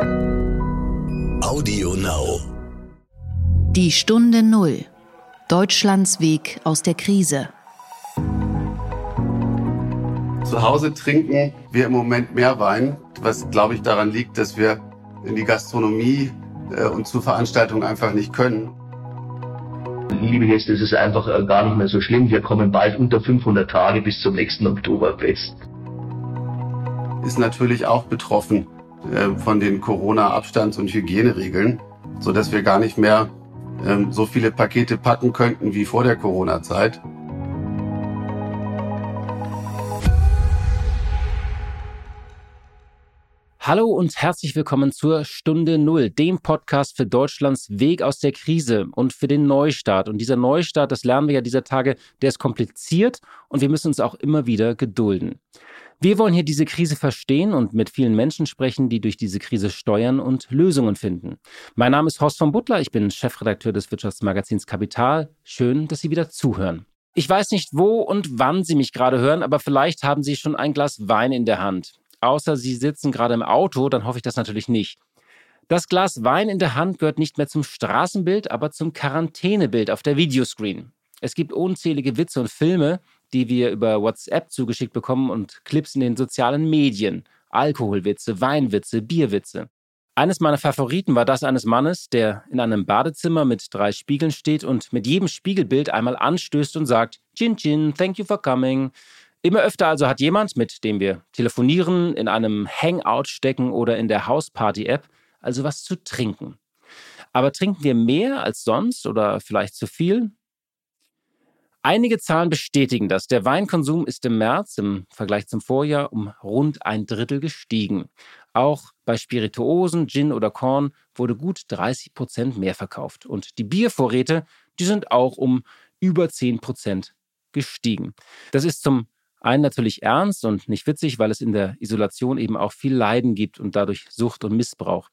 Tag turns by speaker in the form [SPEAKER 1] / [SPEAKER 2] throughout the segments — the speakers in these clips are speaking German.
[SPEAKER 1] Audio Now.
[SPEAKER 2] Die Stunde Null. Deutschlands Weg aus der Krise.
[SPEAKER 3] Zu Hause trinken wir im Moment mehr Wein, was glaube ich daran liegt, dass wir in die Gastronomie äh, und zu Veranstaltungen einfach nicht können.
[SPEAKER 4] Liebe Gäste, es ist einfach äh, gar nicht mehr so schlimm. Wir kommen bald unter 500 Tage bis zum nächsten Oktoberfest.
[SPEAKER 3] Ist natürlich auch betroffen äh, von den Corona-Abstands- und Hygieneregeln, so dass wir gar nicht mehr ähm, so viele Pakete packen könnten wie vor der Corona-Zeit.
[SPEAKER 5] Hallo und herzlich willkommen zur Stunde Null, dem Podcast für Deutschlands Weg aus der Krise und für den Neustart. Und dieser Neustart, das lernen wir ja dieser Tage, der ist kompliziert und wir müssen uns auch immer wieder gedulden. Wir wollen hier diese Krise verstehen und mit vielen Menschen sprechen, die durch diese Krise steuern und Lösungen finden. Mein Name ist Horst von Butler, ich bin Chefredakteur des Wirtschaftsmagazins Kapital. Schön, dass Sie wieder zuhören. Ich weiß nicht, wo und wann Sie mich gerade hören, aber vielleicht haben Sie schon ein Glas Wein in der Hand außer Sie sitzen gerade im Auto, dann hoffe ich das natürlich nicht. Das Glas Wein in der Hand gehört nicht mehr zum Straßenbild, aber zum Quarantänebild auf der Videoscreen. Es gibt unzählige Witze und Filme, die wir über WhatsApp zugeschickt bekommen und Clips in den sozialen Medien. Alkoholwitze, Weinwitze, Bierwitze. Eines meiner Favoriten war das eines Mannes, der in einem Badezimmer mit drei Spiegeln steht und mit jedem Spiegelbild einmal anstößt und sagt, Chin Chin, thank you for coming. Immer öfter also hat jemand, mit dem wir telefonieren, in einem Hangout stecken oder in der Hausparty-App, also was zu trinken. Aber trinken wir mehr als sonst oder vielleicht zu viel? Einige Zahlen bestätigen das. Der Weinkonsum ist im März im Vergleich zum Vorjahr um rund ein Drittel gestiegen. Auch bei Spirituosen, Gin oder Korn wurde gut 30 Prozent mehr verkauft. Und die Biervorräte, die sind auch um über 10 Prozent gestiegen. Das ist zum einen natürlich ernst und nicht witzig, weil es in der Isolation eben auch viel Leiden gibt und dadurch Sucht und Missbrauch.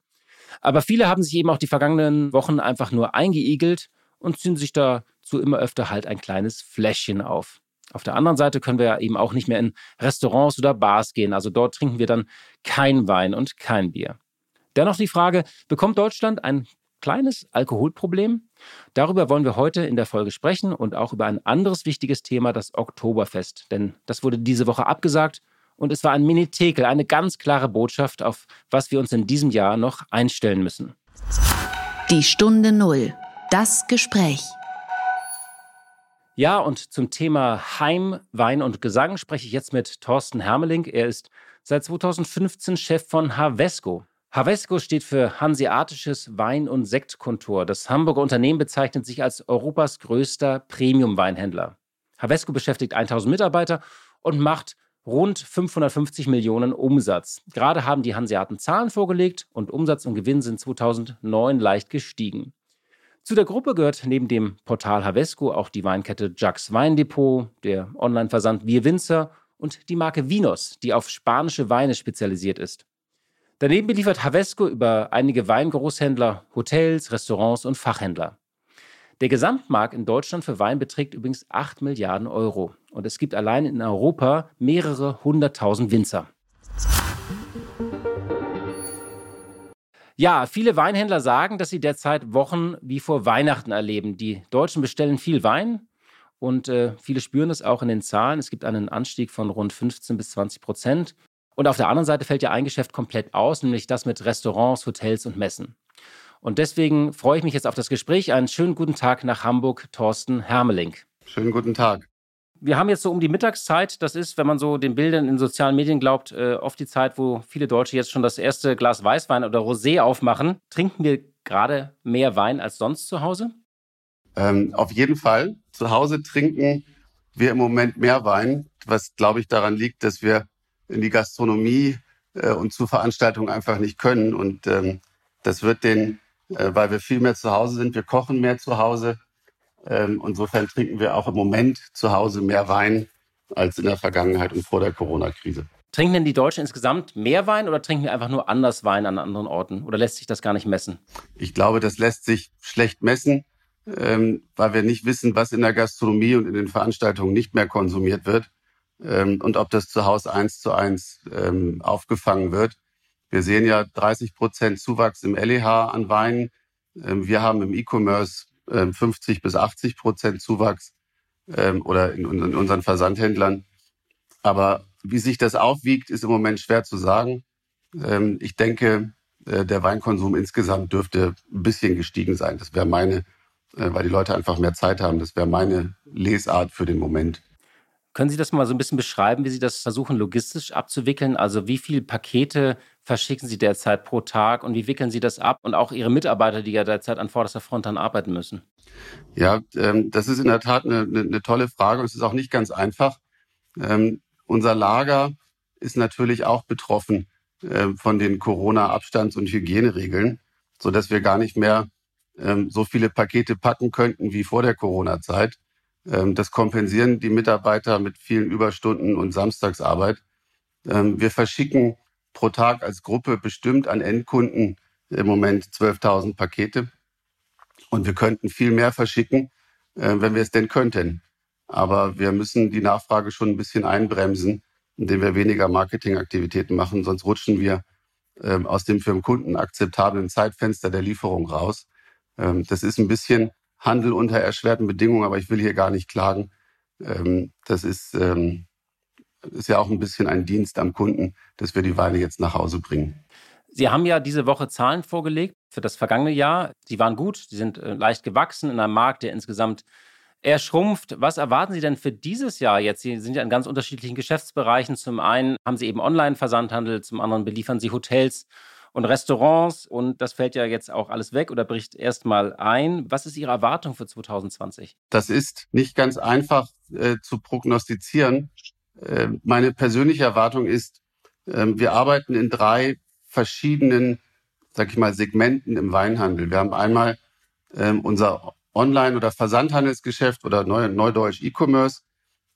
[SPEAKER 5] Aber viele haben sich eben auch die vergangenen Wochen einfach nur eingeigelt und ziehen sich dazu immer öfter halt ein kleines Fläschchen auf. Auf der anderen Seite können wir ja eben auch nicht mehr in Restaurants oder Bars gehen. Also dort trinken wir dann kein Wein und kein Bier. Dennoch die Frage, bekommt Deutschland ein kleines Alkoholproblem. Darüber wollen wir heute in der Folge sprechen und auch über ein anderes wichtiges Thema, das Oktoberfest. Denn das wurde diese Woche abgesagt und es war ein Mini-Tekel, eine ganz klare Botschaft, auf was wir uns in diesem Jahr noch einstellen müssen.
[SPEAKER 2] Die Stunde Null. Das Gespräch.
[SPEAKER 5] Ja, und zum Thema Heim, Wein und Gesang spreche ich jetzt mit Thorsten Hermeling. Er ist seit 2015 Chef von Havesco. Havesco steht für Hanseatisches Wein- und Sektkontor. Das Hamburger Unternehmen bezeichnet sich als Europas größter Premium-Weinhändler. Havesco beschäftigt 1000 Mitarbeiter und macht rund 550 Millionen Umsatz. Gerade haben die Hanseaten Zahlen vorgelegt und Umsatz und Gewinn sind 2009 leicht gestiegen. Zu der Gruppe gehört neben dem Portal Havesco auch die Weinkette Jacques Weindepot, der Online-Versand Wir Winzer und die Marke Vinos, die auf spanische Weine spezialisiert ist. Daneben beliefert Havesco über einige Weingroßhändler, Hotels, Restaurants und Fachhändler. Der Gesamtmarkt in Deutschland für Wein beträgt übrigens 8 Milliarden Euro. Und es gibt allein in Europa mehrere hunderttausend Winzer. Ja, viele Weinhändler sagen, dass sie derzeit Wochen wie vor Weihnachten erleben. Die Deutschen bestellen viel Wein und äh, viele spüren das auch in den Zahlen. Es gibt einen Anstieg von rund 15 bis 20 Prozent. Und auf der anderen Seite fällt ja ein Geschäft komplett aus, nämlich das mit Restaurants, Hotels und Messen. Und deswegen freue ich mich jetzt auf das Gespräch. Einen schönen guten Tag nach Hamburg, Thorsten Hermeling.
[SPEAKER 3] Schönen guten Tag.
[SPEAKER 5] Wir haben jetzt so um die Mittagszeit, das ist, wenn man so den Bildern in sozialen Medien glaubt, äh, oft die Zeit, wo viele Deutsche jetzt schon das erste Glas Weißwein oder Rosé aufmachen. Trinken wir gerade mehr Wein als sonst zu Hause?
[SPEAKER 3] Ähm, auf jeden Fall. Zu Hause trinken wir im Moment mehr Wein, was glaube ich daran liegt, dass wir in die Gastronomie äh, und zu Veranstaltungen einfach nicht können. Und ähm, das wird den, äh, weil wir viel mehr zu Hause sind, wir kochen mehr zu Hause. Ähm, insofern trinken wir auch im Moment zu Hause mehr Wein als in der Vergangenheit und vor der Corona-Krise.
[SPEAKER 5] Trinken denn die Deutschen insgesamt mehr Wein oder trinken wir einfach nur anders Wein an anderen Orten? Oder lässt sich das gar nicht messen?
[SPEAKER 3] Ich glaube, das lässt sich schlecht messen, ähm, weil wir nicht wissen, was in der Gastronomie und in den Veranstaltungen nicht mehr konsumiert wird ähm, und ob das zu Hause eins zu eins ähm, aufgefangen wird. Wir sehen ja 30 Prozent Zuwachs im LEH an Weinen. Ähm, wir haben im E-Commerce 50 ähm, bis 80 Prozent Zuwachs ähm, oder in, unseren Versandhändlern. Aber wie sich das aufwiegt, ist im Moment schwer zu sagen. Ich denke, äh, der Weinkonsum insgesamt dürfte ein bisschen gestiegen sein. Das wäre meine, äh, weil die Leute einfach mehr Zeit haben. Das wäre meine Lesart für den Moment.
[SPEAKER 5] Können Sie das mal so ein bisschen beschreiben, wie Sie das versuchen, logistisch abzuwickeln? Also wie viele Pakete verschicken Sie derzeit pro Tag und wie wickeln Sie das ab? Und auch Ihre Mitarbeiter, die ja derzeit an vorderster Front dann arbeiten müssen.
[SPEAKER 3] Ja, ähm, das ist in der Tat eine, eine, eine, tolle Frage und es ist auch nicht ganz einfach. Ähm, unser Lager ist natürlich auch betroffen äh, von den Corona-Abstands- und Hygieneregeln, so dass wir gar nicht mehr ähm, so viele Pakete packen könnten wie vor der Corona-Zeit. Ähm, das kompensieren die Mitarbeiter mit vielen Überstunden und Samstagsarbeit. Ähm, wir verschicken pro Tag als Gruppe bestimmt an Endkunden im Moment 12.000 Pakete. Und wir könnten viel mehr verschicken, äh, wenn wir es denn könnten. Aber wir müssen die Nachfrage schon ein bisschen einbremsen, indem wir weniger Marketingaktivitäten machen. Sonst rutschen wir ähm, aus dem für den Kunden akzeptablen Zeitfenster der Lieferung raus. Das ist ein bisschen Handel unter erschwerten Bedingungen, aber ich will hier gar nicht klagen. Ähm, das ist, ähm, ist ja auch ein bisschen ein Dienst am Kunden, dass wir die Weine jetzt nach Hause bringen.
[SPEAKER 5] Sie haben ja diese Woche Zahlen vorgelegt für das vergangene Jahr. Die waren gut, die sind äh, leicht gewachsen in einem Markt, der insgesamt eher schrumpft. Was erwarten Sie denn für dieses Jahr jetzt? Sie sind ja in ganz unterschiedlichen Geschäftsbereichen. Zum einen haben Sie eben Online-Versandhandel, zum anderen beliefern Sie Hotels und Restaurants und das fällt ja jetzt auch alles weg oder bricht erstmal ein. Was ist Ihre Erwartung für 2020?
[SPEAKER 3] Das ist nicht ganz einfach äh, zu prognostizieren. Äh, meine persönliche Erwartung ist, äh, wir arbeiten in drei verschiedenen, sag ich mal, Segmenten im Weinhandel. Wir haben einmal ähm, unser Online- oder Versandhandelsgeschäft oder Neudeutsch E-Commerce.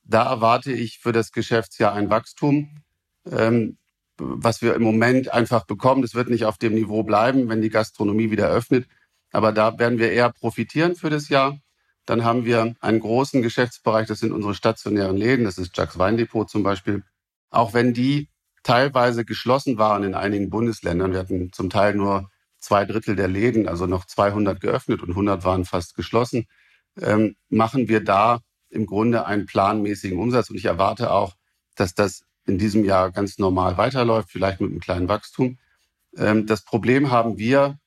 [SPEAKER 3] Da erwarte ich für das Geschäftsjahr ein Wachstum. Ähm, was wir im Moment einfach bekommen. Das wird nicht auf dem Niveau bleiben, wenn die Gastronomie wieder öffnet. Aber da werden wir eher profitieren für das Jahr. Dann haben wir einen großen Geschäftsbereich, das sind unsere stationären Läden, das ist Jacques Weindepot zum Beispiel. Auch wenn die teilweise geschlossen waren in einigen Bundesländern, wir hatten zum Teil nur zwei Drittel der Läden, also noch 200 geöffnet und 100 waren fast geschlossen, ähm, machen wir da im Grunde einen planmäßigen Umsatz. Und ich erwarte auch, dass das in diesem Jahr ganz normal weiterläuft, vielleicht mit einem kleinen Wachstum. Ähm, das Problem haben wir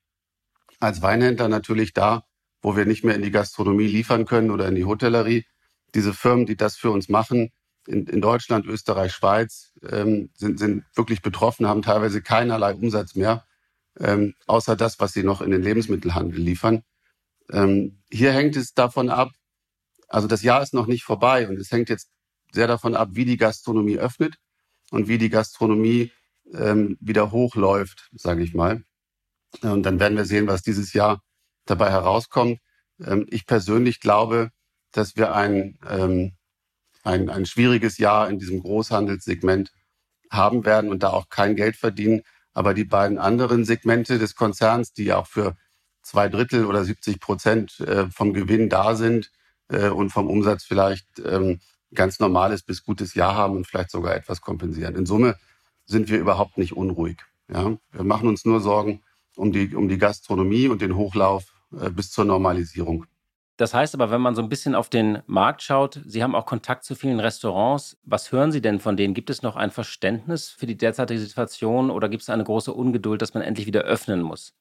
[SPEAKER 3] als Weinhändler natürlich da, wo wir nicht mehr in die Gastronomie liefern können oder in die Hotellerie. Diese Firmen, die das für uns machen, in, in Deutschland, Österreich, Schweiz, ähm, sind, sind wirklich betroffen, haben teilweise keinerlei Umsatz mehr, ähm, außer das, was sie noch in den Lebensmittelhandel liefern. Ähm, hier hängt es davon ab, also das Jahr ist noch nicht vorbei und es hängt jetzt sehr davon ab, wie die Gastronomie öffnet und wie die Gastronomie ähm, wieder hochläuft, sage ich mal. Und dann werden wir sehen, was dieses Jahr dabei herauskommt. Ähm, ich persönlich glaube, dass wir ein, ähm, ein, ein schwieriges Jahr in diesem Großhandelssegment haben werden und da auch kein Geld verdienen. Aber die beiden anderen Segmente des Konzerns, die auch für zwei Drittel oder 70 Prozent äh, vom Gewinn da sind äh, und vom Umsatz vielleicht ähm, ganz normales bis gutes Jahr haben und vielleicht sogar etwas kompensieren. In Summe sind wir überhaupt nicht unruhig. Ja? Wir machen uns nur Sorgen um die, um die Gastronomie und den Hochlauf bis zur Normalisierung.
[SPEAKER 5] Das heißt aber, wenn man so ein bisschen auf den Markt schaut, Sie haben auch Kontakt zu vielen Restaurants. Was hören Sie denn von denen? Gibt es noch ein Verständnis für die derzeitige Situation oder gibt es eine große Ungeduld, dass man endlich wieder öffnen muss?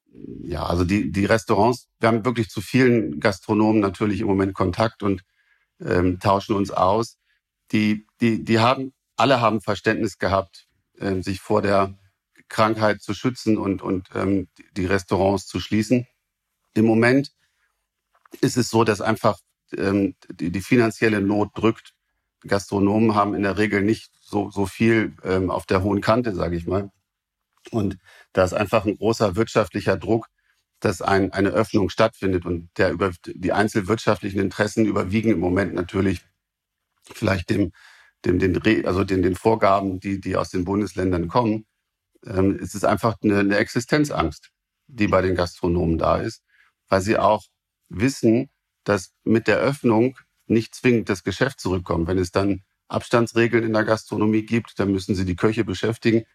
[SPEAKER 3] Ja, also die, die Restaurants, wir haben wirklich zu vielen Gastronomen natürlich im Moment Kontakt und ähm, tauschen uns aus. Die, die, die haben, alle haben Verständnis gehabt, ähm, sich vor der Krankheit zu schützen und, und ähm, die Restaurants zu schließen. Im Moment ist es so, dass einfach ähm, die, die finanzielle Not drückt. Gastronomen haben in der Regel nicht so, so viel ähm, auf der hohen Kante, sage ich mal. Und da ist einfach ein großer wirtschaftlicher Druck, dass ein, eine Öffnung stattfindet. Und der über die einzelwirtschaftlichen Interessen überwiegen im Moment natürlich vielleicht dem, dem, den, also den, den Vorgaben, die, die aus den Bundesländern kommen. Ähm, es ist einfach eine, eine Existenzangst, die bei den Gastronomen da ist, weil sie auch wissen, dass mit der Öffnung nicht zwingend das Geschäft zurückkommt. Wenn es dann Abstandsregeln in der Gastronomie gibt, dann müssen sie die Köche beschäftigen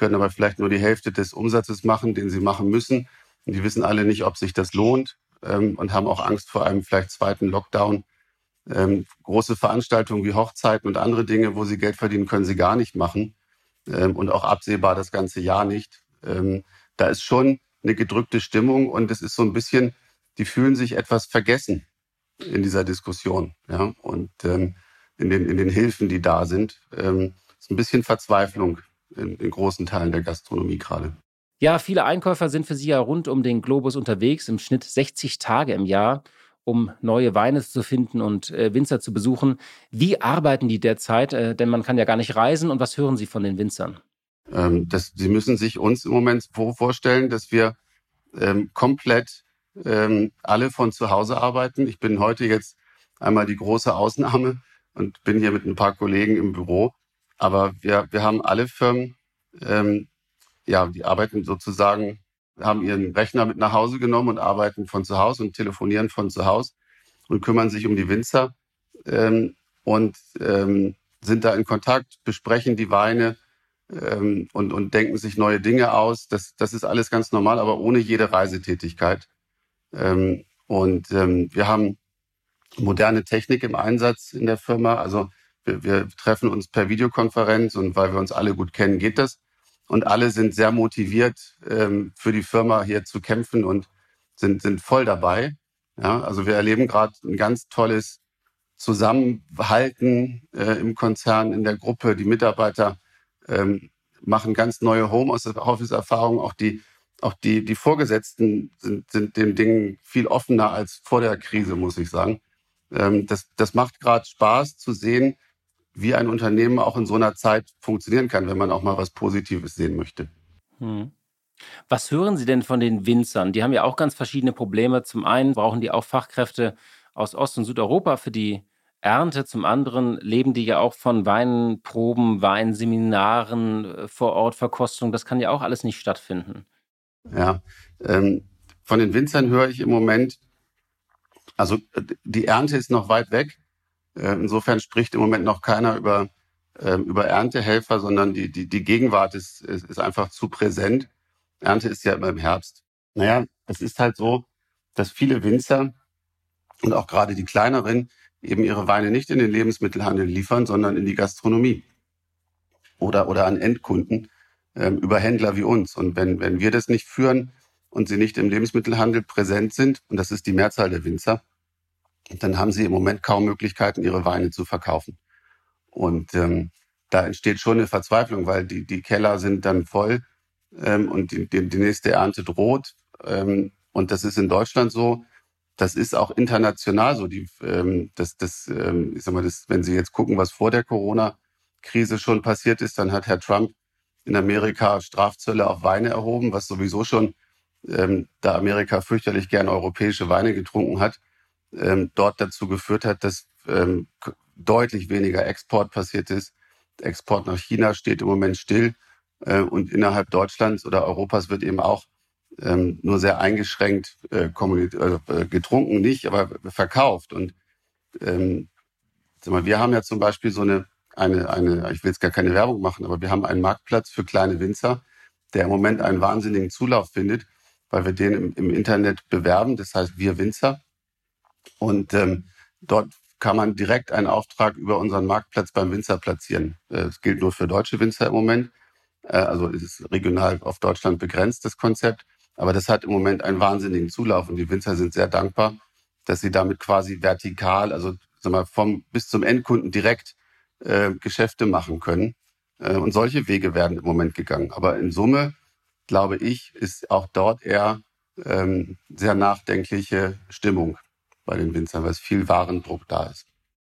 [SPEAKER 3] können aber vielleicht nur die Hälfte des Umsatzes machen, den sie machen müssen. Und die wissen alle nicht, ob sich das lohnt ähm, und haben auch Angst vor einem vielleicht zweiten Lockdown. Ähm, große Veranstaltungen wie Hochzeiten und andere Dinge, wo sie Geld verdienen, können sie gar nicht machen ähm, und auch absehbar das ganze Jahr nicht. Ähm, da ist schon eine gedrückte Stimmung und es ist so ein bisschen, die fühlen sich etwas vergessen in dieser Diskussion, ja und ähm, in den in den Hilfen, die da sind, ähm, ist ein bisschen Verzweiflung in, in großen Teilen der Gastronomie gerade.
[SPEAKER 5] Ja, viele Einkäufer sind für Sie ja rund um den Globus unterwegs, im Schnitt 60 Tage im Jahr, um neue Weine zu finden und äh, Winzer zu besuchen. Wie arbeiten die derzeit? Äh, denn man kann ja gar nicht reisen. Und was hören Sie von den Winzern?
[SPEAKER 3] Ähm, das, Sie müssen sich uns im Moment vorstellen, dass wir ähm, komplett ähm, alle von zu Hause arbeiten. Ich bin heute jetzt einmal die große Ausnahme und bin hier mit ein paar Kollegen im Büro. Aber wir, wir haben alle Firmen, ähm, ja, die arbeiten sozusagen, haben ihren Rechner mit nach Hause genommen und arbeiten von zu Hause und telefonieren von zu Hause und kümmern sich um die Winzer ähm, und ähm, sind da in Kontakt, besprechen die Weine ähm, und, und denken sich neue Dinge aus. Das, das ist alles ganz normal, aber ohne jede Reisetätigkeit. Ähm, und ähm, wir haben moderne Technik im Einsatz in der Firma. Also wir, wir treffen uns per Videokonferenz und weil wir uns alle gut kennen, geht das. Und alle sind sehr motiviert, ähm, für die Firma hier zu kämpfen und sind, sind voll dabei. Ja, also wir erleben gerade ein ganz tolles Zusammenhalten äh, im Konzern, in der Gruppe. Die Mitarbeiter ähm, machen ganz neue Homeoffice-Erfahrungen. Auch die, auch die, die Vorgesetzten sind, sind den Dingen viel offener als vor der Krise, muss ich sagen. Ähm, das, das macht gerade Spaß zu sehen, wie ein Unternehmen auch in so einer Zeit funktionieren kann, wenn man auch mal was Positives sehen möchte. Hm.
[SPEAKER 5] Was hören Sie denn von den Winzern? Die haben ja auch ganz verschiedene Probleme. Zum einen brauchen die auch Fachkräfte aus Ost- und Südeuropa für die Ernte. Zum anderen leben die ja auch von Weinproben, Weinseminaren, äh, vor Ort Verkostung. Das kann ja auch alles nicht stattfinden.
[SPEAKER 3] Ja, ähm, von den Winzern höre ich im Moment, also äh, die Ernte ist noch weit weg. Äh, insofern spricht im Moment noch keiner über, ähm, über Erntehelfer, sondern die, die, die Gegenwart ist, ist, ist einfach zu präsent. Ernte ist ja immer im Herbst. Naja, es ist halt so, dass viele Winzer und auch gerade die kleineren eben ihre Weine nicht in den Lebensmittelhandel liefern, sondern in die Gastronomie oder, oder an Endkunden ähm, über Händler wie uns. Und wenn, wenn wir das nicht führen und sie nicht im Lebensmittelhandel präsent sind, und das ist die Mehrzahl der Winzer, dann haben sie im Moment kaum Möglichkeiten, ihre Weine zu verkaufen. Und ähm, da entsteht schon eine Verzweiflung, weil die, die Keller sind dann voll ähm, und die, die, die nächste Ernte droht. Ähm, und das ist in Deutschland so. Das ist auch international so. Die, ähm, das, das, ähm, ich sag mal, das, wenn Sie jetzt gucken, was vor der Corona-Krise schon passiert ist, dann hat Herr Trump in Amerika Strafzölle auf Weine erhoben, was sowieso schon, ähm, da Amerika fürchterlich gern europäische Weine getrunken hat, ähm, dort dazu geführt hat, dass ähm, deutlich weniger Export passiert ist. Der Export nach China steht im Moment still äh, und innerhalb Deutschlands oder Europas wird eben auch ähm, nur sehr eingeschränkt äh, äh, getrunken, nicht, aber verkauft. Und ähm, wir haben ja zum Beispiel so eine, eine, eine, ich will jetzt gar keine Werbung machen, aber wir haben einen Marktplatz für kleine Winzer, der im Moment einen wahnsinnigen Zulauf findet, weil wir den im, im Internet bewerben. Das heißt, wir Winzer. Und ähm, dort kann man direkt einen Auftrag über unseren Marktplatz beim Winzer platzieren. Äh, das gilt nur für deutsche Winzer im Moment. Äh, also es ist regional auf Deutschland begrenzt, das Konzept. Aber das hat im Moment einen wahnsinnigen Zulauf und die Winzer sind sehr dankbar, dass sie damit quasi vertikal, also sag mal, vom bis zum Endkunden direkt äh, Geschäfte machen können. Äh, und solche Wege werden im Moment gegangen. Aber in Summe, glaube ich, ist auch dort eher ähm, sehr nachdenkliche Stimmung bei den Winzern, weil es viel Warendruck da ist.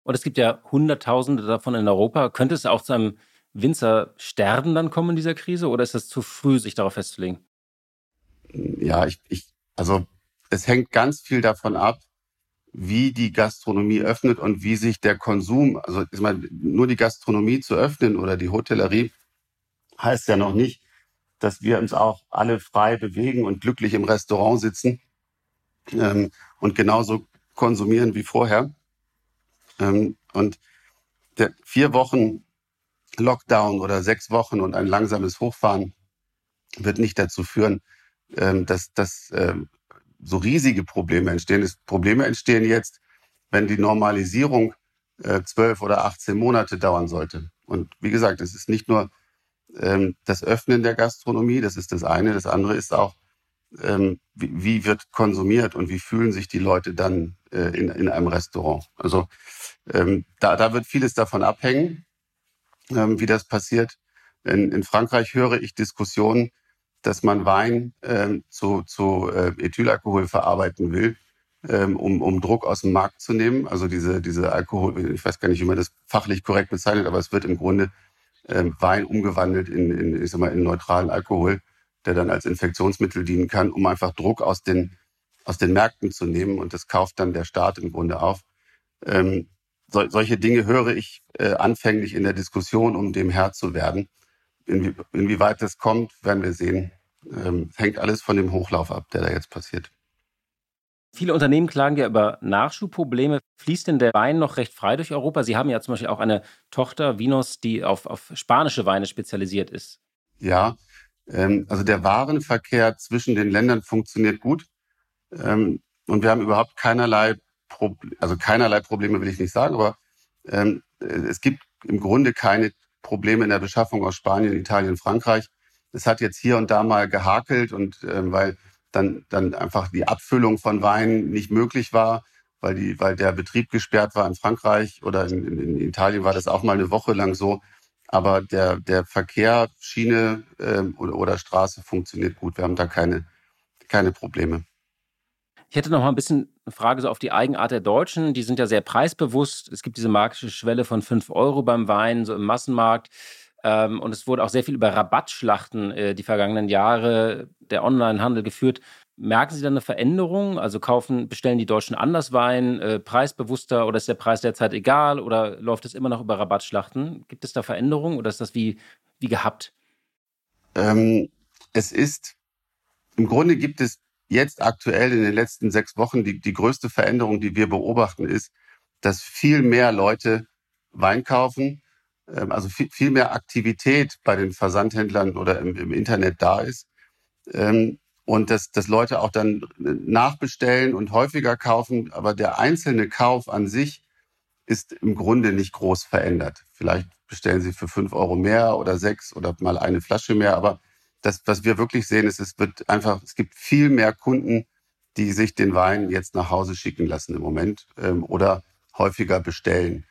[SPEAKER 5] Und es gibt ja Hunderttausende davon in Europa. Könnte es auch zu einem Winzersterben dann kommen in dieser Krise oder ist es zu früh, sich darauf festzulegen?
[SPEAKER 3] Ja, ich, ich, also es hängt ganz viel davon ab, wie die Gastronomie öffnet und wie sich der Konsum, also ich meine, nur die Gastronomie zu öffnen oder die Hotellerie heißt ja noch nicht, dass wir uns auch alle frei bewegen und glücklich im Restaurant sitzen ähm, und genauso konsumieren wie vorher. Ähm, und der, vier Wochen Lockdown oder sechs Wochen und ein langsames Hochfahren wird nicht dazu führen, ähm, dass, dass ähm, so riesige Probleme entstehen. Das Probleme entstehen jetzt, wenn die Normalisierung äh, zwölf oder 18 Monate dauern sollte. Und wie gesagt, es ist nicht nur ähm, das Öffnen der Gastronomie, das ist das eine. Das andere ist auch, ähm, wie, wie wird konsumiert und wie fühlen sich die Leute dann äh, in, in einem Restaurant. Also ähm, da, da wird vieles davon abhängen, ähm, wie das passiert. In, in Frankreich höre ich Diskussionen, dass man Wein ähm, zu, zu äh, Ethylalkohol verarbeiten will, ähm, um, um Druck aus dem Markt zu nehmen. Also diese, diese Alkohol, ich weiß gar nicht, wie man das fachlich korrekt bezeichnet, aber es wird im Grunde ähm, Wein umgewandelt in, in, ich sag mal, in neutralen Alkohol, der dann als Infektionsmittel dienen kann, um einfach Druck aus den, aus den Märkten zu nehmen. Und das kauft dann der Staat im Grunde auf. Ähm, so, solche Dinge höre ich äh, anfänglich in der Diskussion, um dem Herr zu werden. Inwie, inwieweit das kommt, werden wir sehen. Ähm, hängt alles von dem Hochlauf ab, der da jetzt passiert.
[SPEAKER 5] Viele Unternehmen klagen ja über Nachschubprobleme. Fließt denn der Wein noch recht frei durch Europa? Sie haben ja zum Beispiel auch eine Tochter, Vinos, die auf, auf spanische Weine spezialisiert ist.
[SPEAKER 3] Ja, ähm, also der Warenverkehr zwischen den Ländern funktioniert gut. Ähm, und wir haben überhaupt keinerlei, Pro also keinerlei Probleme will ich nicht sagen, aber ähm, es gibt im Grunde keine Probleme in der Beschaffung aus Spanien, Italien, Frankreich. Es hat jetzt hier und da mal gehakelt und äh, weil dann, dann einfach die Abfüllung von Wein nicht möglich war, weil, die, weil der Betrieb gesperrt war in Frankreich oder in, in, Italien war das auch mal eine Woche lang so. Aber der, der Verkehr, Schiene äh, oder, oder Straße funktioniert gut. Wir haben da keine, keine Probleme.
[SPEAKER 5] Ich hätte noch mal ein bisschen eine Frage so auf die Eigenart der Deutschen. Die sind ja sehr preisbewusst. Es gibt diese magische Schwelle von 5 Euro beim Wein, so im Massenmarkt. Ähm, und es wurde auch sehr viel über Rabattschlachten äh, die vergangenen Jahre der Onlinehandel geführt. Merken Sie da eine Veränderung? Also kaufen, bestellen die Deutschen anders Wein, äh, preisbewusster oder ist der Preis derzeit egal oder läuft es immer noch über Rabattschlachten? Gibt es da Veränderungen oder ist das wie, wie gehabt?
[SPEAKER 3] Ähm, es ist, im Grunde gibt es jetzt aktuell in den letzten sechs Wochen die, die größte Veränderung, die wir beobachten, ist, dass viel mehr Leute Wein kaufen, ähm, also viel, viel mehr Aktivität bei den Versandhändlern oder im, im Internet da ist. Ähm, und dass, dass Leute auch dann nachbestellen und häufiger kaufen, aber der einzelne Kauf an sich ist im Grunde nicht groß verändert. Vielleicht bestellen sie für fünf Euro mehr oder sechs oder mal eine Flasche mehr, aber das, was wir wirklich sehen, ist, es wird einfach, es gibt viel mehr Kunden, die sich den Wein jetzt nach Hause schicken lassen im Moment ähm, oder häufiger bestellen.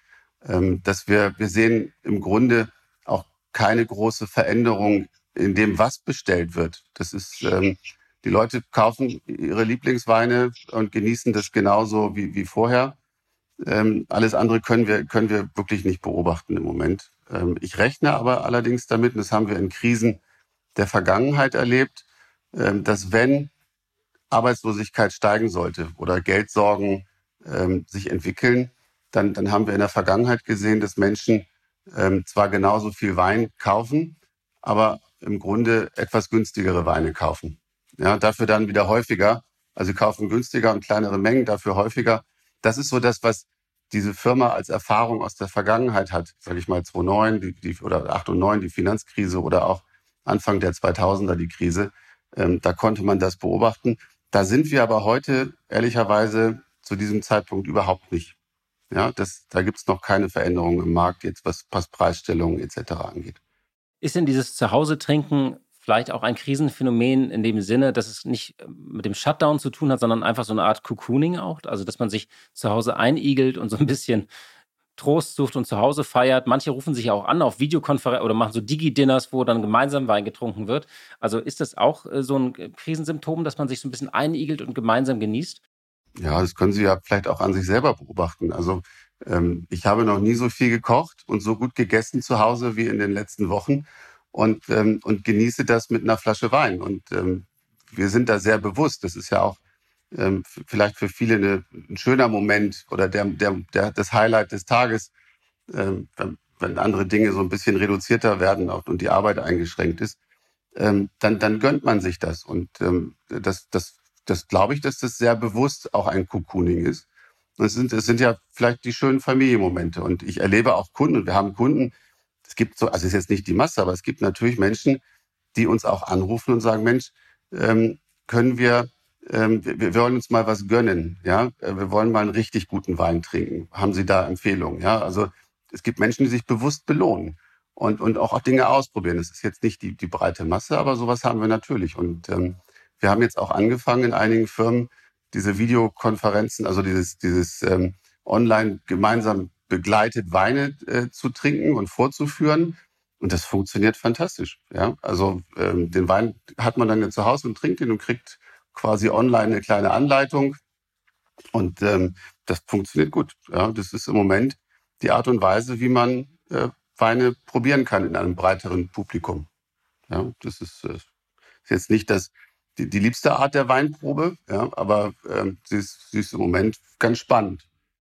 [SPEAKER 3] Ähm, dass wir, wir sehen im Grunde auch keine große Veränderung in dem, was bestellt wird. Das ist, ähm, die Leute kaufen ihre Lieblingsweine und genießen das genauso wie, wie vorher. Ähm, alles andere können wir, können wir wirklich nicht beobachten im Moment. Ähm, ich rechne aber allerdings damit, und das haben wir in Krisen der Vergangenheit erlebt, ähm, dass wenn Arbeitslosigkeit steigen sollte oder Geldsorgen ähm, sich entwickeln, dann, dann haben wir in der Vergangenheit gesehen, dass Menschen ähm, zwar genauso viel Wein kaufen, aber im Grunde etwas günstigere Weine kaufen. Ja, dafür dann wieder häufiger. Also kaufen günstiger und kleinere Mengen, dafür häufiger. Das ist so das, was diese Firma als Erfahrung aus der Vergangenheit hat. Sage ich mal 2009 die, die, oder 8 und 9 die Finanzkrise oder auch Anfang der 2000er die Krise. Ähm, da konnte man das beobachten. Da sind wir aber heute ehrlicherweise zu diesem Zeitpunkt überhaupt nicht. Ja, das, da gibt es noch keine Veränderungen im Markt, jetzt was, was Preisstellungen etc. angeht.
[SPEAKER 5] Ist denn dieses Zuhause-Trinken vielleicht auch ein Krisenphänomen in dem Sinne, dass es nicht äh, mit dem Shutdown zu tun hat, sondern einfach so eine Art Cocooning auch? Also, dass man sich zu Hause einigelt und so ein bisschen Trost sucht und zu Hause feiert. Manche rufen sich auch an auf Videokonferenz oder machen so Digi-Dinners, wo dann gemeinsam Wein getrunken wird. Also ist das auch äh, so ein Krisensymptom, dass man sich so ein bisschen einigelt und gemeinsam genießt?
[SPEAKER 3] Ja, das können Sie ja vielleicht auch an sich selber beobachten. Also ähm, ich habe noch nie so viel gekocht und so gut gegessen zu Hause wie in den letzten Wochen und, ähm, und genieße das mit einer Flasche Wein. Und ähm, wir sind da sehr bewusst. Das ist ja auch ähm, vielleicht für viele eine, ein schöner Moment oder der, der, der, das Highlight des Tages, ähm, wenn, wenn andere Dinge so ein bisschen reduzierter werden und die Arbeit eingeschränkt ist. Ähm, dann, dann gönnt man sich das. Und ähm, das, das das glaube ich, dass das sehr bewusst auch ein Cocooning ist. Es sind, es sind ja vielleicht die schönen Familienmomente. Und ich erlebe auch Kunden, und wir haben Kunden, es gibt so, also es ist jetzt nicht die Masse, aber es gibt natürlich Menschen, die uns auch anrufen und sagen, Mensch, ähm, können wir, ähm, wir, wir wollen uns mal was gönnen, ja, äh, wir wollen mal einen richtig guten Wein trinken. Haben Sie da Empfehlungen? Ja, also es gibt Menschen, die sich bewusst belohnen und, und auch, auch Dinge ausprobieren. Das ist jetzt nicht die, die breite Masse, aber sowas haben wir natürlich. Und ähm, wir haben jetzt auch angefangen in einigen Firmen, diese Videokonferenzen, also dieses, dieses ähm, online gemeinsam begleitet Weine äh, zu trinken und vorzuführen. Und das funktioniert fantastisch. Ja, also ähm, den Wein hat man dann ja zu Hause und trinkt ihn und kriegt quasi online eine kleine Anleitung. Und ähm, das funktioniert gut. Ja, das ist im Moment die Art und Weise, wie man äh, Weine probieren kann in einem breiteren Publikum. Ja, das ist, äh, ist jetzt nicht das, die, die liebste Art der Weinprobe, ja, aber ähm, sie, ist, sie ist im Moment ganz spannend.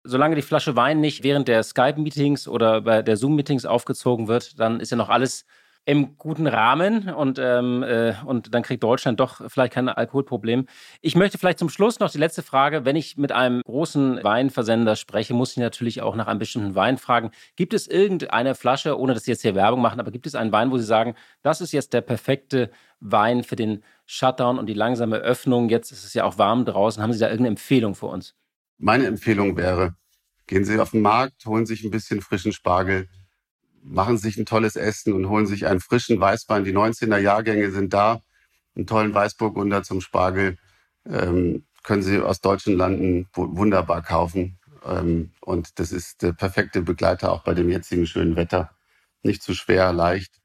[SPEAKER 5] Solange die Flasche Wein nicht während der Skype-Meetings oder bei der Zoom-Meetings aufgezogen wird, dann ist ja noch alles im guten Rahmen und, ähm, äh, und dann kriegt Deutschland doch vielleicht kein Alkoholproblem. Ich möchte vielleicht zum Schluss noch die letzte Frage. Wenn ich mit einem großen Weinversender spreche, muss ich natürlich auch nach einem bestimmten Wein fragen. Gibt es irgendeine Flasche, ohne dass Sie jetzt hier Werbung machen, aber gibt es einen Wein, wo Sie sagen, das ist jetzt der perfekte Wein für den Shutdown und die langsame Öffnung? Jetzt ist es ja auch warm draußen. Haben Sie da irgendeine Empfehlung für uns?
[SPEAKER 3] Meine Empfehlung wäre, gehen Sie auf den Markt, holen sich ein bisschen frischen Spargel, machen sich ein tolles Essen und holen sich einen frischen Weißwein. Die 19er Jahrgänge sind da. Einen tollen Weißburgunder zum Spargel ähm, können Sie aus deutschen Landen wunderbar kaufen. Ähm, und das ist der perfekte Begleiter auch bei dem jetzigen schönen Wetter. Nicht zu schwer, leicht,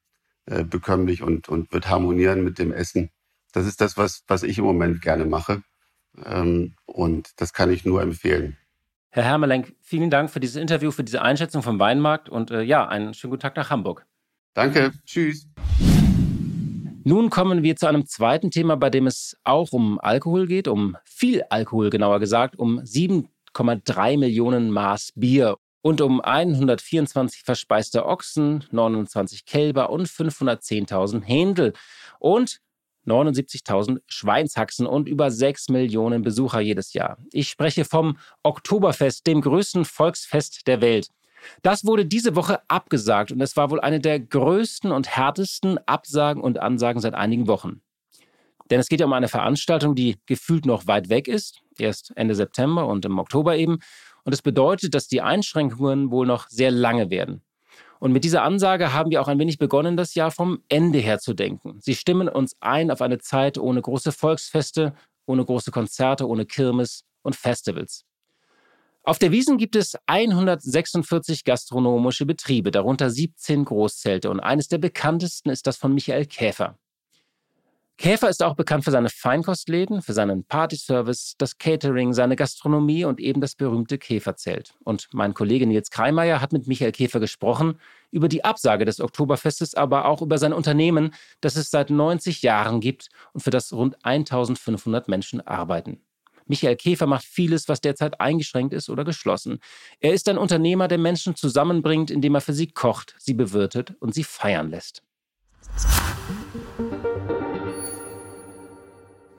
[SPEAKER 3] äh, bekömmlich und, und wird harmonieren mit dem Essen. Das ist das, was, was ich im Moment gerne mache. Ähm, und das kann ich nur empfehlen.
[SPEAKER 5] Herr Hermelenk, vielen Dank für dieses Interview, für diese Einschätzung vom Weinmarkt und äh, ja, einen schönen guten Tag nach Hamburg.
[SPEAKER 3] Danke, tschüss.
[SPEAKER 5] Nun kommen wir zu einem zweiten Thema, bei dem es auch um Alkohol geht, um viel Alkohol genauer gesagt, um 7,3 Millionen Maß Bier und um 124 verspeiste Ochsen, 29 Kälber und 510.000 Händel. Und 79.000 Schweinshaxen und über 6 Millionen Besucher jedes Jahr. Ich spreche vom Oktoberfest, dem größten Volksfest der Welt. Das wurde diese Woche abgesagt und es war wohl eine der größten und härtesten Absagen und Ansagen seit einigen Wochen. Denn es geht ja um eine Veranstaltung, die gefühlt noch weit weg ist, erst Ende September und im Oktober eben. Und es bedeutet, dass die Einschränkungen wohl noch sehr lange werden. Und mit dieser Ansage haben wir auch ein wenig begonnen, das Jahr vom Ende her zu denken. Sie stimmen uns ein auf eine Zeit ohne große Volksfeste, ohne große Konzerte, ohne Kirmes und Festivals. Auf der Wiesen gibt es 146 gastronomische Betriebe, darunter 17 Großzelte und eines der bekanntesten ist das von Michael Käfer. Käfer ist auch bekannt für seine Feinkostläden, für seinen Partyservice, das Catering, seine Gastronomie und eben das berühmte Käferzelt. Und mein Kollege Nils Kreimeier hat mit Michael Käfer gesprochen über die Absage des Oktoberfestes, aber auch über sein Unternehmen, das es seit 90 Jahren gibt und für das rund 1500 Menschen arbeiten. Michael Käfer macht vieles, was derzeit eingeschränkt ist oder geschlossen. Er ist ein Unternehmer, der Menschen zusammenbringt, indem er für sie kocht, sie bewirtet und sie feiern lässt.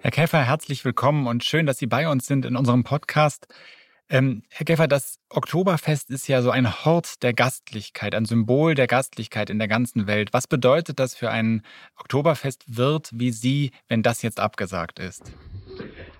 [SPEAKER 6] Herr Käfer, herzlich willkommen und schön, dass Sie bei uns sind in unserem Podcast. Ähm, Herr Käfer, das Oktoberfest ist ja so ein Hort der Gastlichkeit, ein Symbol der Gastlichkeit in der ganzen Welt. Was bedeutet das für ein Oktoberfestwirt wie Sie, wenn das jetzt abgesagt ist?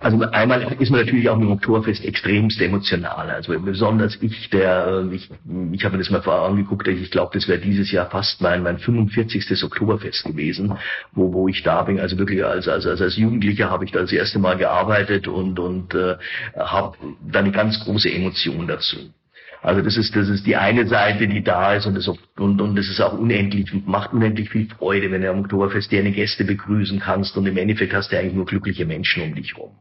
[SPEAKER 4] Also einmal ist man natürlich auch mit dem Oktoberfest extremst emotional. Also besonders ich, der, äh, ich, ich habe mir das mal vorher angeguckt, ich glaube, das wäre dieses Jahr fast mein, mein 45. Oktoberfest gewesen, wo, wo ich da bin. Also wirklich als, als, als Jugendlicher habe ich da das erste Mal gearbeitet und, und äh, habe da eine ganz große Emotion dazu. Also das ist, das ist die eine Seite, die da ist und das, und, und das ist auch unendlich, macht unendlich viel Freude, wenn du am Oktoberfest deine Gäste begrüßen kannst und im Endeffekt hast du eigentlich nur glückliche Menschen um dich rum.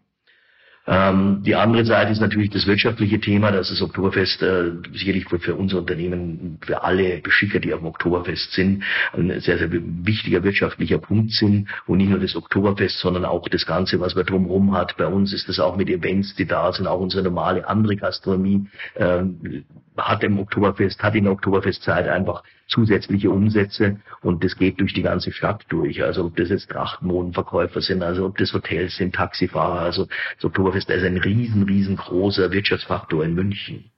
[SPEAKER 4] Ähm, die andere Seite ist natürlich das wirtschaftliche Thema, dass das Oktoberfest äh, sicherlich für, für unser Unternehmen, für alle Beschicker, die auf dem Oktoberfest sind, ein sehr, sehr wichtiger wirtschaftlicher Punkt sind. Und nicht nur das Oktoberfest, sondern auch das Ganze, was man drumherum hat. Bei uns ist das auch mit Events, die da sind, auch unsere normale andere Gastronomie äh, hat im Oktoberfest, hat in der Oktoberfestzeit einfach zusätzliche Umsätze und das geht durch die ganze Stadt durch. Also ob das jetzt Trachtmodenverkäufer sind, also ob das Hotels sind, Taxifahrer, also das Oktoberfest ist ein riesen, riesengroßer Wirtschaftsfaktor in München.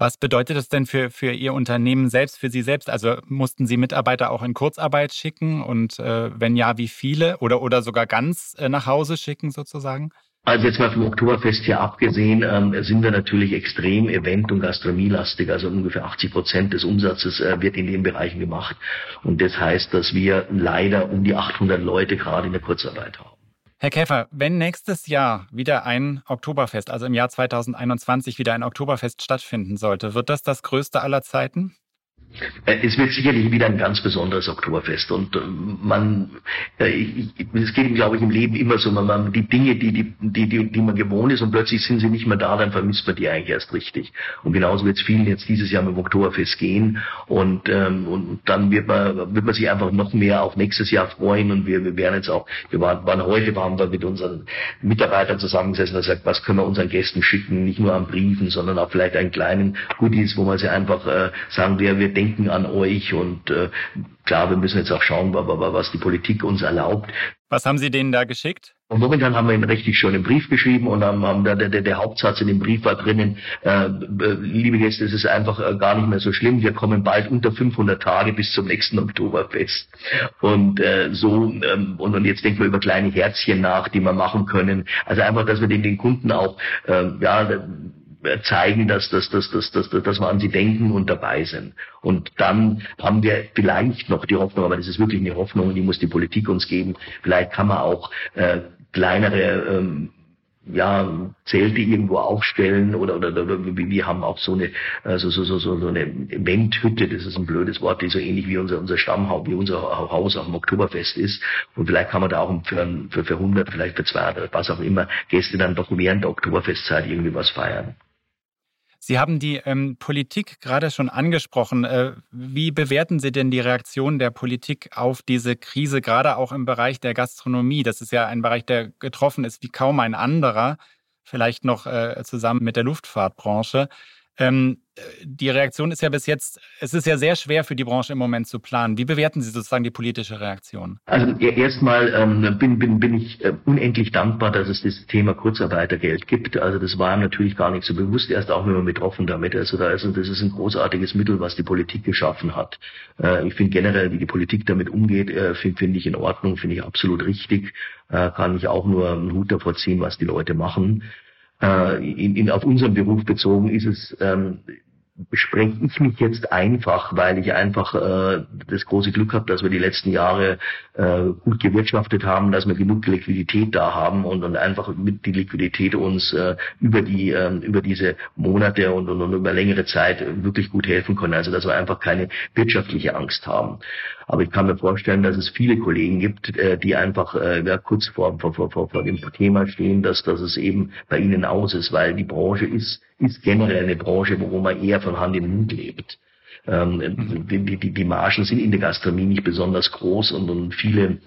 [SPEAKER 6] Was bedeutet das denn für, für Ihr Unternehmen selbst, für Sie selbst? Also mussten Sie Mitarbeiter auch in Kurzarbeit schicken und äh, wenn ja, wie viele oder, oder sogar ganz äh, nach Hause schicken sozusagen?
[SPEAKER 4] Also jetzt mal vom Oktoberfest hier abgesehen, ähm, sind wir natürlich extrem event- und gastronomielastig. Also ungefähr 80 Prozent des Umsatzes äh, wird in den Bereichen gemacht. Und das heißt, dass wir leider um die 800 Leute gerade in der Kurzarbeit haben.
[SPEAKER 6] Herr Käfer, wenn nächstes Jahr wieder ein Oktoberfest, also im Jahr 2021 wieder ein Oktoberfest stattfinden sollte, wird das das größte aller Zeiten?
[SPEAKER 4] Äh, es wird sicherlich wieder ein ganz besonderes Oktoberfest und äh, man, äh, es geht, glaube ich, im Leben immer so, man, man die Dinge, die, die, die, die, man gewohnt ist und plötzlich sind sie nicht mehr da, dann vermisst man die eigentlich erst richtig. Und genauso wird es vielen jetzt dieses Jahr mit dem Oktoberfest gehen und, ähm, und dann wird man, wird man sich einfach noch mehr auf nächstes Jahr freuen und wir, wir werden jetzt auch, wir waren, waren heute, waren wir mit unseren Mitarbeitern zusammengesessen und gesagt, was können wir unseren Gästen schicken, nicht nur an Briefen, sondern auch vielleicht einen kleinen Goodies, wo man sie einfach äh, sagen, wir, wir denken an euch und äh, klar, wir müssen jetzt auch schauen, was die Politik uns erlaubt.
[SPEAKER 6] Was haben Sie denen da geschickt?
[SPEAKER 4] Und momentan haben wir einen richtig schönen Brief geschrieben und haben, haben da, der, der Hauptsatz in dem Brief war drinnen, äh, äh, liebe Gäste, es ist einfach äh, gar nicht mehr so schlimm, wir kommen bald unter 500 Tage bis zum nächsten Oktoberfest. Und äh, so, ähm, und, und jetzt denken wir über kleine Herzchen nach, die wir machen können. Also einfach, dass wir den, den Kunden auch, äh, ja, zeigen, dass, dass, dass, dass, dass, dass wir an sie denken und dabei sind. Und dann haben wir vielleicht noch die Hoffnung, aber das ist wirklich eine Hoffnung, die muss die Politik uns geben. Vielleicht kann man auch äh, kleinere ähm, ja, Zelte irgendwo aufstellen oder, oder, oder wir haben auch so eine, also so, so, so, so eine Eventhütte, das ist ein blödes Wort, die so ähnlich wie unser, unser Stammhaus, wie unser Haus am Oktoberfest ist. Und vielleicht kann man da auch für, für, für 100, vielleicht für 200, was auch immer, Gäste dann doch während der Oktoberfestzeit irgendwie was feiern.
[SPEAKER 6] Sie haben die ähm, Politik gerade schon angesprochen. Äh, wie bewerten Sie denn die Reaktion der Politik auf diese Krise, gerade auch im Bereich der Gastronomie? Das ist ja ein Bereich, der getroffen ist wie kaum ein anderer, vielleicht noch äh, zusammen mit der Luftfahrtbranche. Ähm, die Reaktion ist ja bis jetzt, es ist ja sehr schwer für die Branche im Moment zu planen. Wie bewerten Sie sozusagen die politische Reaktion?
[SPEAKER 4] Also erstmal ähm, bin, bin, bin ich äh, unendlich dankbar, dass es das Thema Kurzarbeitergeld gibt. Also das war natürlich gar nicht so bewusst, erst auch man betroffen damit. Also da ist, das ist ein großartiges Mittel, was die Politik geschaffen hat. Äh, ich finde generell, wie die Politik damit umgeht, äh, finde find ich in Ordnung, finde ich absolut richtig. Äh, kann ich auch nur einen Hut davor ziehen, was die Leute machen äh, in, in, auf unseren Beruf bezogen ist es, ähm, bespreche ich mich jetzt einfach, weil ich einfach äh, das große Glück habe, dass wir die letzten Jahre äh, gut gewirtschaftet haben, dass wir genug Liquidität da haben und, und einfach mit die Liquidität uns äh, über die äh, über diese Monate und, und, und über längere Zeit wirklich gut helfen können. Also dass wir einfach keine wirtschaftliche Angst haben. Aber ich kann mir vorstellen, dass es viele Kollegen gibt, äh, die einfach äh, ja, kurz vor, vor, vor, vor dem Thema stehen, dass, dass es eben bei ihnen aus ist, weil die Branche ist, ist generell eine Branche, wo man eher von Hand in Mund lebt. Ähm, mhm. die, die, die Margen sind in der Gastronomie nicht besonders groß und, und viele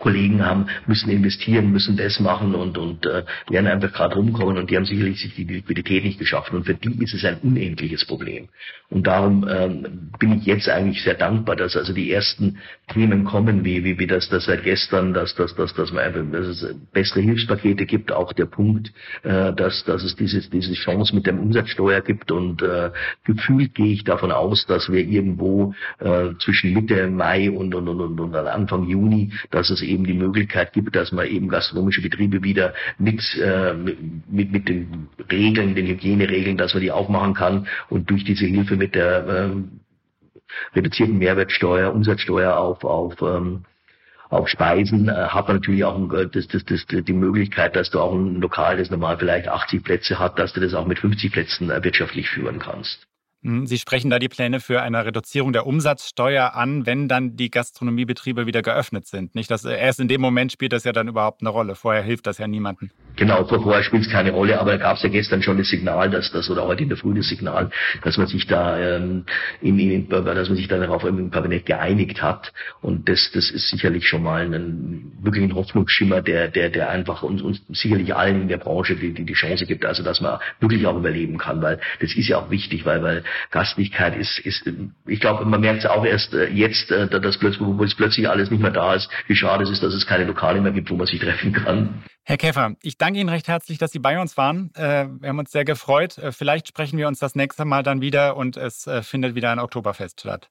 [SPEAKER 4] Kollegen haben, müssen investieren, müssen das machen und, und äh, werden einfach gerade rumkommen und die haben sicherlich sich die Liquidität nicht geschaffen und für die ist es ein unendliches Problem. Und darum ähm, bin ich jetzt eigentlich sehr dankbar, dass also die ersten Themen kommen, wie, wie, wie das, das seit gestern, dass, dass, dass, dass, man einfach, dass es bessere Hilfspakete gibt, auch der Punkt, äh, dass, dass es diese, diese Chance mit der Umsatzsteuer gibt und äh, gefühlt gehe ich davon aus, dass wir irgendwo äh, zwischen Mitte Mai und, und, und, und, und Anfang Juni, dass es eben die Möglichkeit gibt, dass man eben gastronomische Betriebe wieder mit, äh, mit, mit den Regeln, den Hygieneregeln, dass man die aufmachen kann und durch diese Hilfe mit der äh, reduzierten Mehrwertsteuer, Umsatzsteuer auf, auf ähm, auf Speisen äh, hat man natürlich auch äh, das, das, das, die Möglichkeit, dass du auch ein Lokal, das normal vielleicht 80 Plätze hat, dass du das auch mit 50 Plätzen äh, wirtschaftlich führen kannst.
[SPEAKER 6] Hm, Sie sprechen da die Pläne für eine Reduzierung der Umsatzsteuer an, wenn dann die Gastronomiebetriebe wieder geöffnet sind. Nicht, dass erst in dem Moment spielt das ja dann überhaupt eine Rolle. Vorher hilft das ja niemandem.
[SPEAKER 4] Genau, vorher spielt es keine Rolle, aber da gab es ja gestern schon das Signal, dass das oder heute in der Früh das Signal, dass man sich da ähm, in, in, dass man sich da darauf im Kabinett geeinigt hat. Und das, das ist sicherlich schon mal ein wirklich ein Hoffnungsschimmer, der, der, der einfach uns, uns sicherlich allen in der Branche die, die, die Chance gibt, also dass man wirklich auch überleben kann, weil das ist ja auch wichtig, weil, weil Gastlichkeit ist, ist ich glaube, man merkt es auch erst äh, jetzt, äh, dass plötzlich, wo es plötzlich alles nicht mehr da ist, wie schade es ist, dass es keine Lokale mehr gibt, wo man sich treffen kann.
[SPEAKER 6] Herr Käfer, ich danke Ihnen recht herzlich, dass Sie bei uns waren. Äh, wir haben uns sehr gefreut. Vielleicht sprechen wir uns das nächste Mal dann wieder und es findet wieder ein Oktoberfest statt.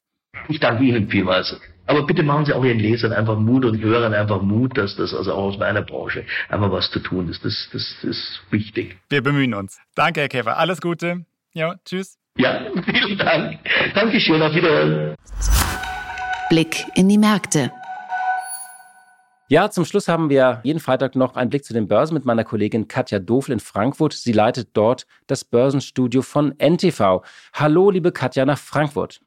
[SPEAKER 4] Ich danke Ihnen vielmals. Aber bitte machen Sie auch Ihren Lesern einfach Mut und Hörern einfach Mut, dass das also auch aus meiner Branche einfach was zu tun ist. Das, das, das ist wichtig.
[SPEAKER 6] Wir bemühen uns. Danke, Herr Käfer. Alles Gute. Ja, tschüss.
[SPEAKER 4] Ja, vielen Dank. Dankeschön. Auf Wiedersehen.
[SPEAKER 2] Blick in die Märkte.
[SPEAKER 5] Ja, zum Schluss haben wir jeden Freitag noch einen Blick zu den Börsen mit meiner Kollegin Katja Dofl in Frankfurt. Sie leitet dort das Börsenstudio von NTV. Hallo, liebe Katja, nach Frankfurt.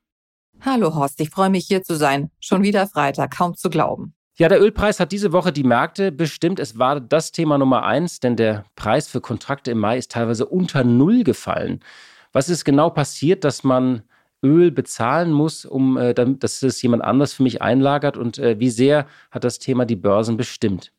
[SPEAKER 7] Hallo Horst, ich freue mich hier zu sein. Schon wieder Freitag, kaum zu glauben.
[SPEAKER 5] Ja, der Ölpreis hat diese Woche die Märkte bestimmt. Es war das Thema Nummer eins, denn der Preis für Kontrakte im Mai ist teilweise unter Null gefallen. Was ist genau passiert, dass man Öl bezahlen muss, um äh, dass es jemand anders für mich einlagert? Und äh, wie sehr hat das Thema die Börsen bestimmt?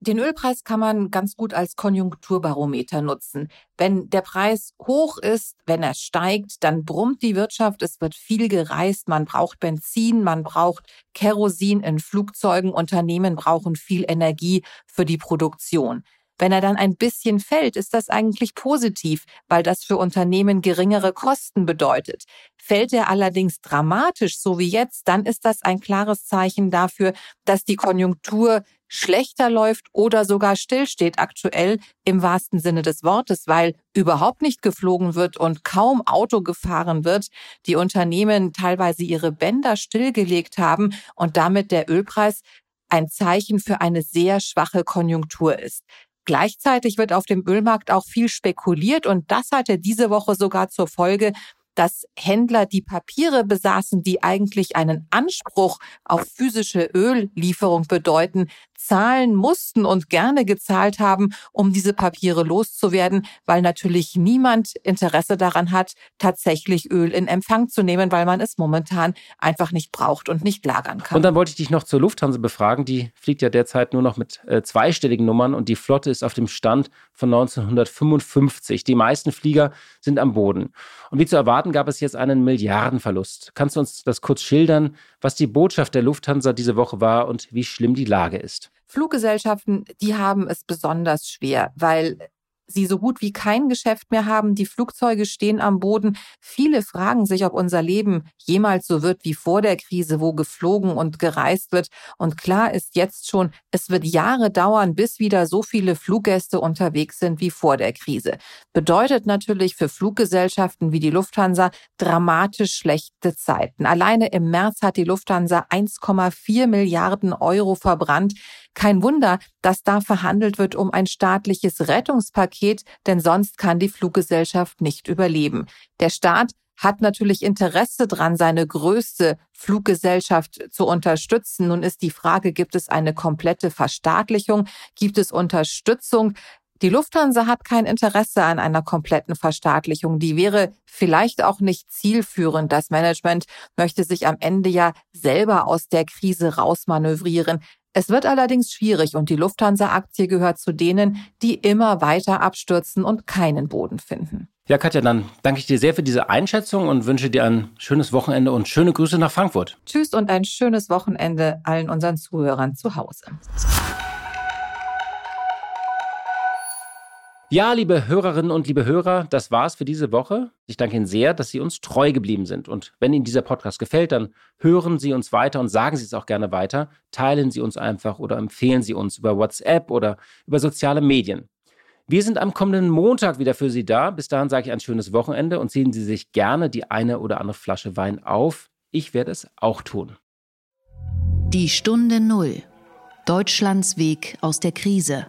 [SPEAKER 7] Den Ölpreis kann man ganz gut als Konjunkturbarometer nutzen. Wenn der Preis hoch ist, wenn er steigt, dann brummt die Wirtschaft, es wird viel gereist, man braucht Benzin, man braucht Kerosin in Flugzeugen, Unternehmen brauchen viel Energie für die Produktion. Wenn er dann ein bisschen fällt, ist das eigentlich positiv, weil das für Unternehmen geringere Kosten bedeutet. Fällt er allerdings dramatisch, so wie jetzt, dann ist das ein klares Zeichen dafür, dass die Konjunktur schlechter läuft oder sogar stillsteht aktuell im wahrsten Sinne des Wortes, weil überhaupt nicht geflogen wird und kaum Auto gefahren wird, die Unternehmen teilweise ihre Bänder stillgelegt haben und damit der Ölpreis ein Zeichen für eine sehr schwache Konjunktur ist. Gleichzeitig wird auf dem Ölmarkt auch viel spekuliert und das hatte diese Woche sogar zur Folge, dass Händler die Papiere besaßen, die eigentlich einen Anspruch auf physische Öllieferung bedeuten, zahlen mussten und gerne gezahlt haben, um diese Papiere loszuwerden, weil natürlich niemand Interesse daran hat, tatsächlich Öl in Empfang zu nehmen, weil man es momentan einfach nicht braucht und nicht lagern kann.
[SPEAKER 5] Und dann wollte ich dich noch zur Lufthansa befragen. Die fliegt ja derzeit nur noch mit äh, zweistelligen Nummern und die Flotte ist auf dem Stand von 1955. Die meisten Flieger sind am Boden. Und wie zu erwarten, gab es jetzt einen Milliardenverlust. Kannst du uns das kurz schildern, was die Botschaft der Lufthansa diese Woche war und wie schlimm die Lage ist?
[SPEAKER 7] Fluggesellschaften, die haben es besonders schwer, weil sie so gut wie kein Geschäft mehr haben. Die Flugzeuge stehen am Boden. Viele fragen sich, ob unser Leben jemals so wird wie vor der Krise, wo geflogen und gereist wird. Und klar ist jetzt schon, es wird Jahre dauern, bis wieder so viele Fluggäste unterwegs sind wie vor der Krise. Bedeutet natürlich für Fluggesellschaften wie die Lufthansa dramatisch schlechte Zeiten. Alleine im März hat die Lufthansa 1,4 Milliarden Euro verbrannt. Kein Wunder, dass da verhandelt wird um ein staatliches Rettungspaket, denn sonst kann die Fluggesellschaft nicht überleben. Der Staat hat natürlich Interesse dran, seine größte Fluggesellschaft zu unterstützen. Nun ist die Frage, gibt es eine komplette Verstaatlichung? Gibt es Unterstützung? Die Lufthansa hat kein Interesse an einer kompletten Verstaatlichung. Die wäre vielleicht auch nicht zielführend. Das Management möchte sich am Ende ja selber aus der Krise rausmanövrieren. Es wird allerdings schwierig und die Lufthansa-Aktie gehört zu denen, die immer weiter abstürzen und keinen Boden finden.
[SPEAKER 5] Ja, Katja, dann danke ich dir sehr für diese Einschätzung und wünsche dir ein schönes Wochenende und schöne Grüße nach Frankfurt.
[SPEAKER 7] Tschüss und ein schönes Wochenende allen unseren Zuhörern zu Hause.
[SPEAKER 5] Ja, liebe Hörerinnen und liebe Hörer, das war's für diese Woche. Ich danke Ihnen sehr, dass Sie uns treu geblieben sind. Und wenn Ihnen dieser Podcast gefällt, dann hören Sie uns weiter und sagen Sie es auch gerne weiter. Teilen Sie uns einfach oder empfehlen Sie uns über WhatsApp oder über soziale Medien. Wir sind am kommenden Montag wieder für Sie da. Bis dahin sage ich ein schönes Wochenende und ziehen Sie sich gerne die eine oder andere Flasche Wein auf. Ich werde es auch tun.
[SPEAKER 2] Die Stunde Null. Deutschlands Weg aus der Krise.